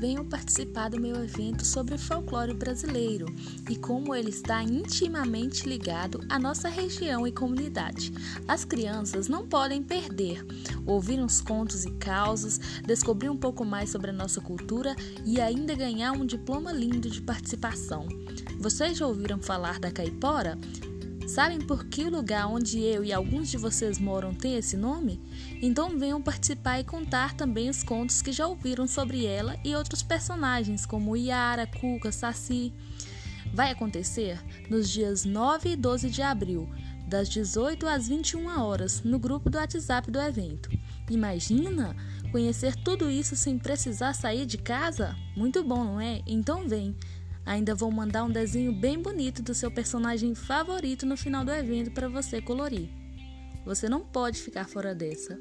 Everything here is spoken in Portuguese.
venham participar do meu evento sobre folclore brasileiro e como ele está intimamente ligado à nossa região e comunidade. As crianças não podem perder, ouvir uns contos e causas, descobrir um pouco mais sobre a nossa cultura e ainda ganhar um diploma lindo de participação. Vocês já ouviram falar da caipora? Sabem por que o lugar onde eu e alguns de vocês moram tem esse nome? Então venham participar e contar também os contos que já ouviram sobre ela e outros personagens, como Yara, Cuca, Saci. Vai acontecer nos dias 9 e 12 de abril, das 18 às 21 horas, no grupo do WhatsApp do evento. Imagina conhecer tudo isso sem precisar sair de casa? Muito bom, não é? Então vem! Ainda vou mandar um desenho bem bonito do seu personagem favorito no final do evento para você colorir. Você não pode ficar fora dessa.